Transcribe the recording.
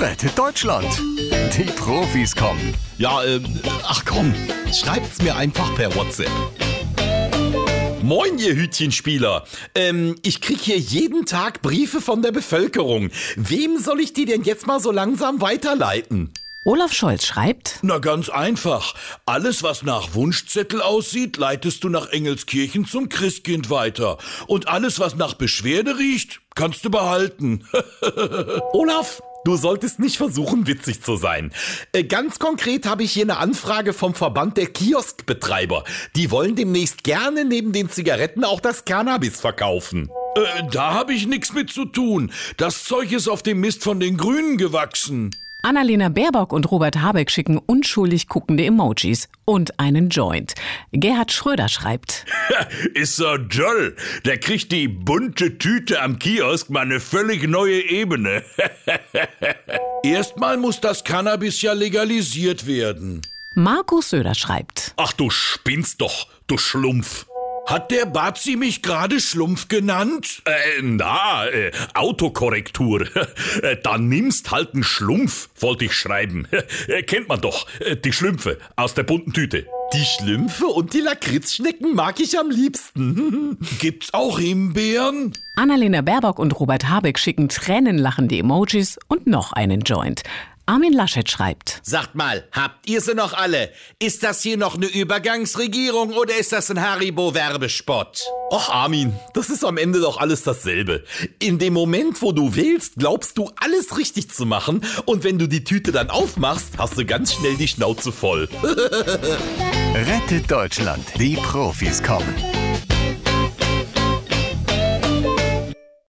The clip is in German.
Rettet Deutschland. Die Profis kommen. Ja, ähm, ach komm, schreibt's mir einfach per WhatsApp. Moin, ihr Hütchenspieler. Ähm, ich krieg hier jeden Tag Briefe von der Bevölkerung. Wem soll ich die denn jetzt mal so langsam weiterleiten? Olaf Scholz schreibt, Na ganz einfach. Alles, was nach Wunschzettel aussieht, leitest du nach Engelskirchen zum Christkind weiter. Und alles, was nach Beschwerde riecht, kannst du behalten. Olaf, du solltest nicht versuchen, witzig zu sein. Äh, ganz konkret habe ich hier eine Anfrage vom Verband der Kioskbetreiber. Die wollen demnächst gerne neben den Zigaretten auch das Cannabis verkaufen. äh, da habe ich nichts mit zu tun. Das Zeug ist auf dem Mist von den Grünen gewachsen. Annalena Baerbock und Robert Habeck schicken unschuldig guckende Emojis und einen Joint. Gerhard Schröder schreibt, Ist so toll. Der kriegt die bunte Tüte am Kiosk mal eine völlig neue Ebene. Erstmal muss das Cannabis ja legalisiert werden. Markus Söder schreibt, Ach, du spinnst doch, du Schlumpf. Hat der Babsi mich gerade Schlumpf genannt? Äh, na, äh, Autokorrektur. Äh, da nimmst halt einen Schlumpf, wollte ich schreiben. Äh, kennt man doch, äh, die Schlümpfe aus der bunten Tüte. Die Schlümpfe und die Lakritzschnecken mag ich am liebsten. Gibt's auch Himbeeren? Annalena Baerbock und Robert Habeck schicken tränenlachende Emojis und noch einen Joint. Armin Laschet schreibt, Sagt mal, habt ihr sie noch alle? Ist das hier noch eine Übergangsregierung oder ist das ein Haribo-Werbespot? Och Armin, das ist am Ende doch alles dasselbe. In dem Moment, wo du wählst, glaubst du alles richtig zu machen und wenn du die Tüte dann aufmachst, hast du ganz schnell die Schnauze voll. Rettet Deutschland. Die Profis kommen.